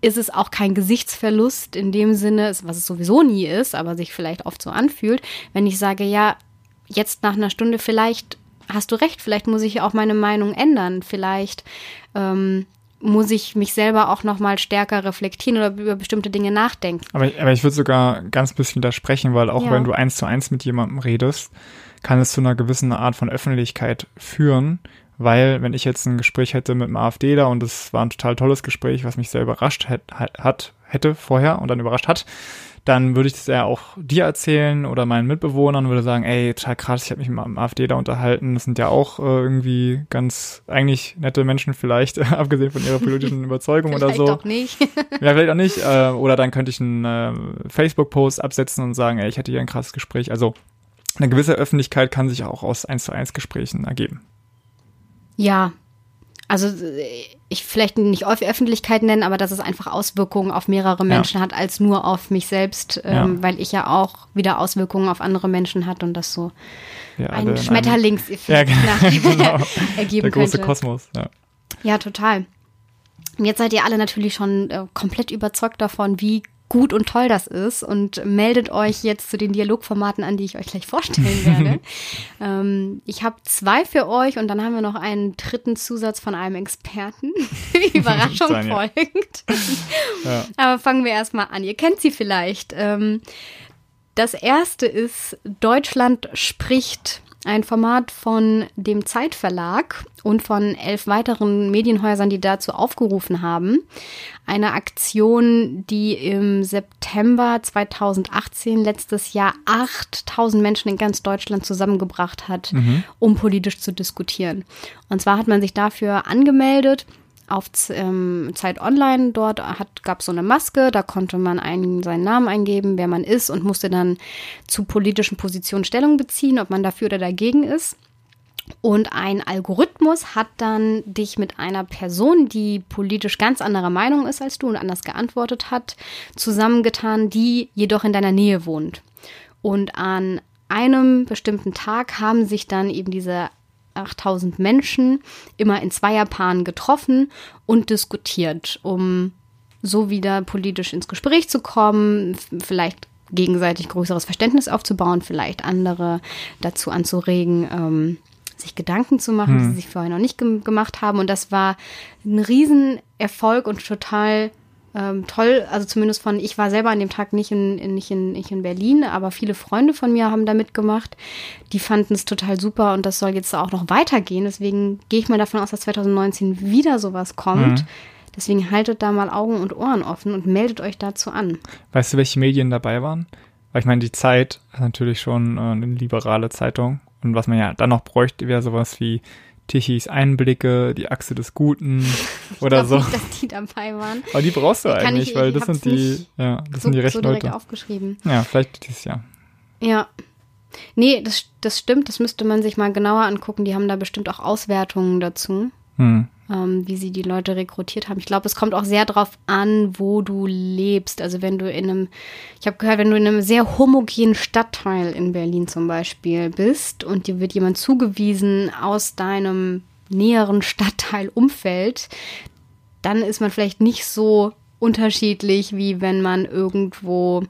ist es auch kein Gesichtsverlust in dem Sinne, was es sowieso nie ist, aber sich vielleicht oft so anfühlt, wenn ich sage, ja, jetzt nach einer Stunde vielleicht hast du recht, vielleicht muss ich auch meine Meinung ändern, vielleicht ähm, muss ich mich selber auch noch mal stärker reflektieren oder über bestimmte Dinge nachdenken. Aber, aber ich würde sogar ganz bisschen widersprechen, weil auch ja. wenn du eins zu eins mit jemandem redest, kann es zu einer gewissen Art von Öffentlichkeit führen, weil wenn ich jetzt ein Gespräch hätte mit einem AfDler und es war ein total tolles Gespräch, was mich sehr überrascht hat, hat hätte vorher und dann überrascht hat, dann würde ich das ja auch dir erzählen oder meinen Mitbewohnern würde sagen, ey, total krass, ich habe mich mit einem AfD da unterhalten. Das sind ja auch äh, irgendwie ganz eigentlich nette Menschen vielleicht, abgesehen von ihrer politischen Überzeugung oder so. Vielleicht auch nicht. ja, vielleicht auch nicht. Äh, oder dann könnte ich einen äh, Facebook-Post absetzen und sagen, ey, ich hatte hier ein krasses Gespräch. Also eine gewisse Öffentlichkeit kann sich auch aus 1 zu 1 Gesprächen ergeben. Ja, also ich vielleicht nicht auf Öffentlichkeit nennen, aber dass es einfach Auswirkungen auf mehrere Menschen ja. hat als nur auf mich selbst, ähm, ja. weil ich ja auch wieder Auswirkungen auf andere Menschen hat und das so ja, ein Schmetterlingseffekt ja, genau. ergeben Der große könnte. Kosmos, ja. Ja, total. Und jetzt seid ihr alle natürlich schon äh, komplett überzeugt davon, wie gut und toll das ist und meldet euch jetzt zu den Dialogformaten an, die ich euch gleich vorstellen werde. ähm, ich habe zwei für euch und dann haben wir noch einen dritten Zusatz von einem Experten. Überraschung Sein, folgt. ja. Aber fangen wir erstmal an. Ihr kennt sie vielleicht. Ähm, das erste ist Deutschland spricht ein Format von dem Zeitverlag und von elf weiteren Medienhäusern, die dazu aufgerufen haben. Eine Aktion, die im September 2018, letztes Jahr, 8000 Menschen in ganz Deutschland zusammengebracht hat, mhm. um politisch zu diskutieren. Und zwar hat man sich dafür angemeldet auf ähm, Zeit Online. Dort gab es so eine Maske, da konnte man einen, seinen Namen eingeben, wer man ist und musste dann zu politischen Positionen Stellung beziehen, ob man dafür oder dagegen ist. Und ein Algorithmus hat dann dich mit einer Person, die politisch ganz anderer Meinung ist als du und anders geantwortet hat, zusammengetan, die jedoch in deiner Nähe wohnt. Und an einem bestimmten Tag haben sich dann eben diese 8000 Menschen immer in Zweierpaaren getroffen und diskutiert, um so wieder politisch ins Gespräch zu kommen, vielleicht gegenseitig größeres Verständnis aufzubauen, vielleicht andere dazu anzuregen, ähm, sich Gedanken zu machen, hm. die sie sich vorher noch nicht ge gemacht haben. Und das war ein Riesenerfolg und total ähm, toll, also zumindest von, ich war selber an dem Tag nicht in, in, nicht, in, nicht in Berlin, aber viele Freunde von mir haben da mitgemacht. Die fanden es total super und das soll jetzt auch noch weitergehen. Deswegen gehe ich mal davon aus, dass 2019 wieder sowas kommt. Mhm. Deswegen haltet da mal Augen und Ohren offen und meldet euch dazu an. Weißt du, welche Medien dabei waren? Weil ich meine, die Zeit ist natürlich schon äh, eine liberale Zeitung. Und was man ja dann noch bräuchte, wäre sowas wie Tichys Einblicke, die Achse des Guten oder so. Nicht, dass die dabei waren. Aber die brauchst du die eigentlich, ich, weil das sind die, ja, das so, sind die rechten so direkt Leute. aufgeschrieben. Ja, vielleicht dieses Jahr. Ja. Nee, das, das stimmt, das müsste man sich mal genauer angucken. Die haben da bestimmt auch Auswertungen dazu. Hm ähm, wie sie die Leute rekrutiert haben. Ich glaube, es kommt auch sehr darauf an, wo du lebst. Also wenn du in einem, ich habe gehört, wenn du in einem sehr homogenen Stadtteil in Berlin zum Beispiel bist und dir wird jemand zugewiesen aus deinem näheren Stadtteilumfeld, dann ist man vielleicht nicht so unterschiedlich, wie wenn man irgendwo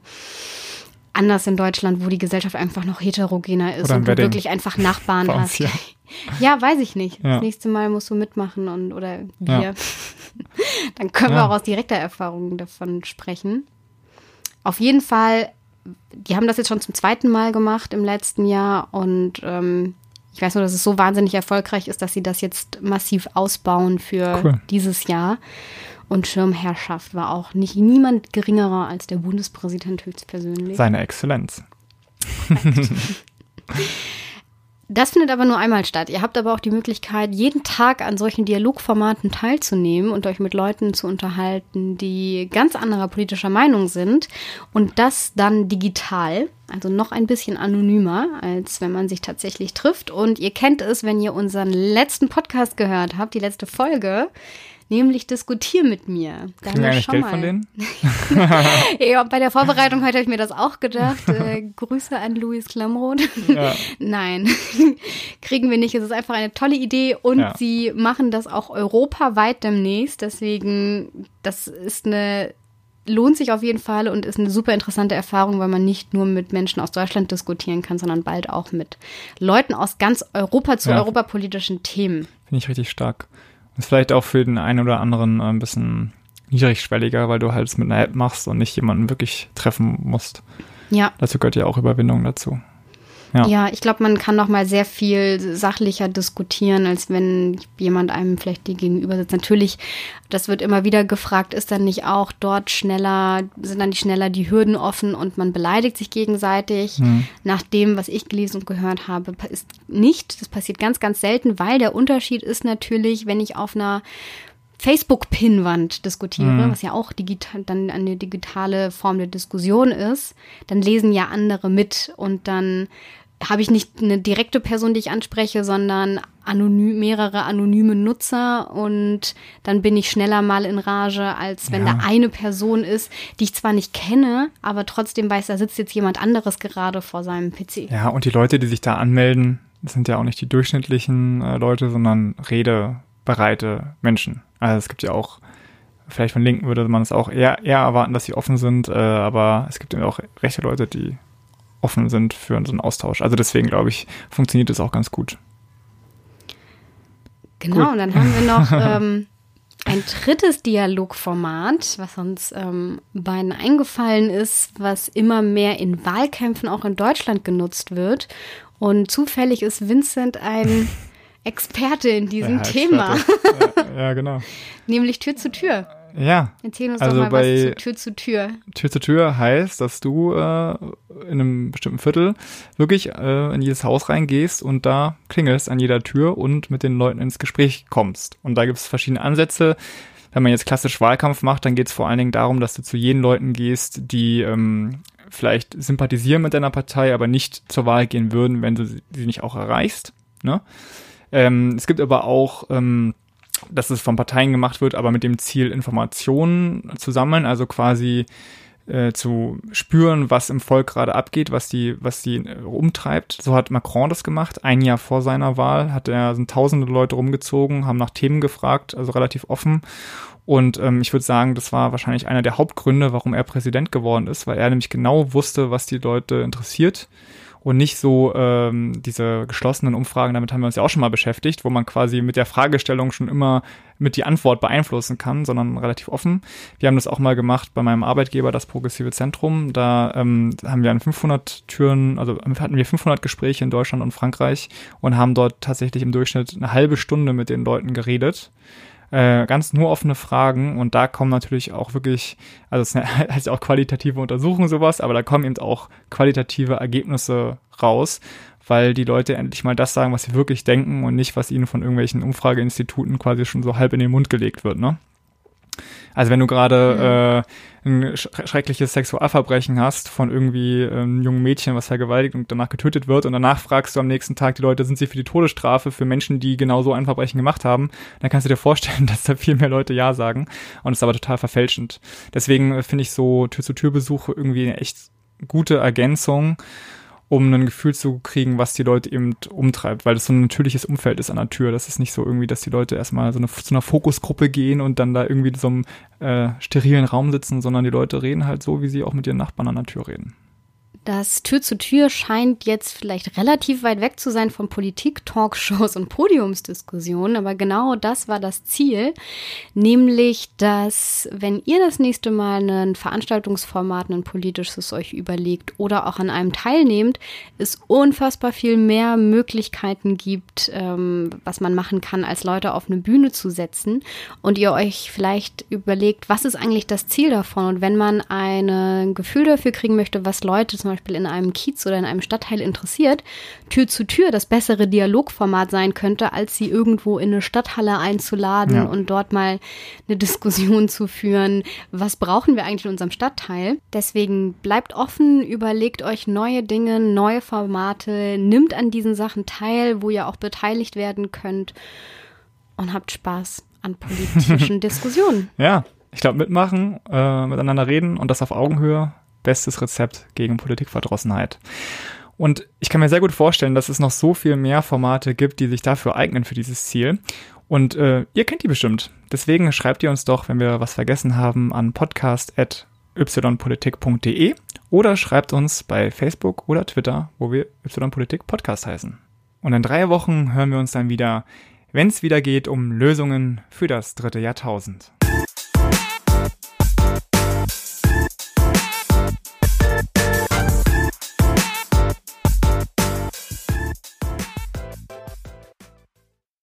anders in Deutschland, wo die Gesellschaft einfach noch heterogener ist und du wirklich einfach Nachbarn hast. Ja. Ja. weiß ich nicht. Ja. Das nächste Mal musst du mitmachen und oder wir. Ja. Dann können wir auch aus direkter Erfahrung davon sprechen. Auf jeden Fall, die haben das jetzt schon zum zweiten Mal gemacht im letzten Jahr und ähm, ich weiß nur, dass es so wahnsinnig erfolgreich ist, dass sie das jetzt massiv ausbauen für cool. dieses Jahr. Und Schirmherrschaft war auch nicht niemand geringerer als der Bundespräsident höchstpersönlich. Seine Exzellenz. Das findet aber nur einmal statt. Ihr habt aber auch die Möglichkeit, jeden Tag an solchen Dialogformaten teilzunehmen und euch mit Leuten zu unterhalten, die ganz anderer politischer Meinung sind. Und das dann digital, also noch ein bisschen anonymer, als wenn man sich tatsächlich trifft. Und ihr kennt es, wenn ihr unseren letzten Podcast gehört habt, die letzte Folge nämlich diskutier mit mir. Da Kriegen wir eigentlich Geld mal. von denen? ja, bei der Vorbereitung heute habe ich mir das auch gedacht. Äh, Grüße an Luis Klamroth. Ja. Nein, kriegen wir nicht. Es ist einfach eine tolle Idee und ja. sie machen das auch europaweit demnächst. Deswegen, das ist eine lohnt sich auf jeden Fall und ist eine super interessante Erfahrung, weil man nicht nur mit Menschen aus Deutschland diskutieren kann, sondern bald auch mit Leuten aus ganz Europa zu ja. europapolitischen Themen. Finde ich richtig stark. Ist vielleicht auch für den einen oder anderen äh, ein bisschen niedrigschwelliger, weil du halt es mit einer App machst und nicht jemanden wirklich treffen musst. Ja. Dazu gehört ja auch Überwindung dazu. Ja, ja ich glaube, man kann noch mal sehr viel sachlicher diskutieren, als wenn jemand einem vielleicht die gegenüber sitzt. Natürlich, das wird immer wieder gefragt, ist dann nicht auch dort schneller, sind dann die schneller die Hürden offen und man beleidigt sich gegenseitig. Mhm. Nach dem, was ich gelesen und gehört habe, ist nicht. Das passiert ganz, ganz selten, weil der Unterschied ist natürlich, wenn ich auf einer Facebook-Pinnwand diskutiere, mhm. was ja auch digital, dann eine digitale Form der Diskussion ist, dann lesen ja andere mit und dann habe ich nicht eine direkte Person, die ich anspreche, sondern anonym, mehrere anonyme Nutzer und dann bin ich schneller mal in Rage, als wenn ja. da eine Person ist, die ich zwar nicht kenne, aber trotzdem weiß, da sitzt jetzt jemand anderes gerade vor seinem PC. Ja, und die Leute, die sich da anmelden, das sind ja auch nicht die durchschnittlichen äh, Leute, sondern redebereite Menschen. Also es gibt ja auch, vielleicht von Linken würde man es auch eher, eher erwarten, dass sie offen sind, äh, aber es gibt eben auch rechte Leute, die offen sind für so einen Austausch. Also deswegen glaube ich, funktioniert das auch ganz gut. Genau, gut. und dann haben wir noch ähm, ein drittes Dialogformat, was uns ähm, beiden eingefallen ist, was immer mehr in Wahlkämpfen auch in Deutschland genutzt wird. Und zufällig ist Vincent ein Experte in diesem ja, Thema. ja, ja, genau. Nämlich Tür zu Tür. Ja. Erzähl uns also doch mal bei was zu Tür zu Tür. Tür zu Tür heißt, dass du äh, in einem bestimmten Viertel wirklich äh, in jedes Haus reingehst und da klingelst an jeder Tür und mit den Leuten ins Gespräch kommst. Und da gibt es verschiedene Ansätze. Wenn man jetzt klassisch Wahlkampf macht, dann geht es vor allen Dingen darum, dass du zu jenen Leuten gehst, die ähm, vielleicht sympathisieren mit deiner Partei, aber nicht zur Wahl gehen würden, wenn du sie nicht auch erreichst. Ne? Ähm, es gibt aber auch ähm, dass es von Parteien gemacht wird, aber mit dem Ziel, Informationen zu sammeln, also quasi äh, zu spüren, was im Volk gerade abgeht, was die, was die äh, umtreibt. So hat Macron das gemacht. Ein Jahr vor seiner Wahl hat er, sind tausende Leute rumgezogen, haben nach Themen gefragt, also relativ offen. Und ähm, ich würde sagen, das war wahrscheinlich einer der Hauptgründe, warum er Präsident geworden ist, weil er nämlich genau wusste, was die Leute interessiert und nicht so ähm, diese geschlossenen Umfragen, damit haben wir uns ja auch schon mal beschäftigt, wo man quasi mit der Fragestellung schon immer mit die Antwort beeinflussen kann, sondern relativ offen. Wir haben das auch mal gemacht bei meinem Arbeitgeber, das Progressive Zentrum. Da ähm, haben wir an 500 Türen, also hatten wir 500 Gespräche in Deutschland und Frankreich und haben dort tatsächlich im Durchschnitt eine halbe Stunde mit den Leuten geredet äh, ganz nur offene Fragen und da kommen natürlich auch wirklich, also es heißt ja auch qualitative Untersuchungen sowas, aber da kommen eben auch qualitative Ergebnisse raus, weil die Leute endlich mal das sagen, was sie wirklich denken und nicht, was ihnen von irgendwelchen Umfrageinstituten quasi schon so halb in den Mund gelegt wird, ne? Also wenn du gerade mhm. äh, ein schreckliches Sexualverbrechen hast von irgendwie einem jungen Mädchen, was vergewaltigt und danach getötet wird und danach fragst du am nächsten Tag die Leute, sind sie für die Todesstrafe für Menschen, die genau so ein Verbrechen gemacht haben, dann kannst du dir vorstellen, dass da viel mehr Leute Ja sagen und es ist aber total verfälschend. Deswegen äh, finde ich so Tür-zu-Tür-Besuche irgendwie eine echt gute Ergänzung um ein Gefühl zu kriegen, was die Leute eben umtreibt, weil das so ein natürliches Umfeld ist an der Tür. Das ist nicht so irgendwie, dass die Leute erstmal so eine, zu einer Fokusgruppe gehen und dann da irgendwie in so einem äh, sterilen Raum sitzen, sondern die Leute reden halt so, wie sie auch mit ihren Nachbarn an der Tür reden. Das Tür zu Tür scheint jetzt vielleicht relativ weit weg zu sein von Politik, Talkshows und Podiumsdiskussionen, aber genau das war das Ziel, nämlich, dass wenn ihr das nächste Mal ein Veranstaltungsformat, ein politisches euch überlegt oder auch an einem teilnehmt, es unfassbar viel mehr Möglichkeiten gibt, ähm, was man machen kann, als Leute auf eine Bühne zu setzen und ihr euch vielleicht überlegt, was ist eigentlich das Ziel davon? Und wenn man ein Gefühl dafür kriegen möchte, was Leute zum Beispiel in einem Kiez oder in einem Stadtteil interessiert, Tür zu Tür das bessere Dialogformat sein könnte, als sie irgendwo in eine Stadthalle einzuladen ja. und dort mal eine Diskussion zu führen. Was brauchen wir eigentlich in unserem Stadtteil? Deswegen bleibt offen, überlegt euch neue Dinge, neue Formate, nimmt an diesen Sachen teil, wo ihr auch beteiligt werden könnt und habt Spaß an politischen Diskussionen. Ja, ich glaube, mitmachen, äh, miteinander reden und das auf Augenhöhe bestes Rezept gegen Politikverdrossenheit. Und ich kann mir sehr gut vorstellen, dass es noch so viel mehr Formate gibt, die sich dafür eignen für dieses Ziel. Und äh, ihr kennt die bestimmt. Deswegen schreibt ihr uns doch, wenn wir was vergessen haben, an podcast.ypolitik.de oder schreibt uns bei Facebook oder Twitter, wo wir ypolitik Podcast heißen. Und in drei Wochen hören wir uns dann wieder, wenn es wieder geht um Lösungen für das dritte Jahrtausend.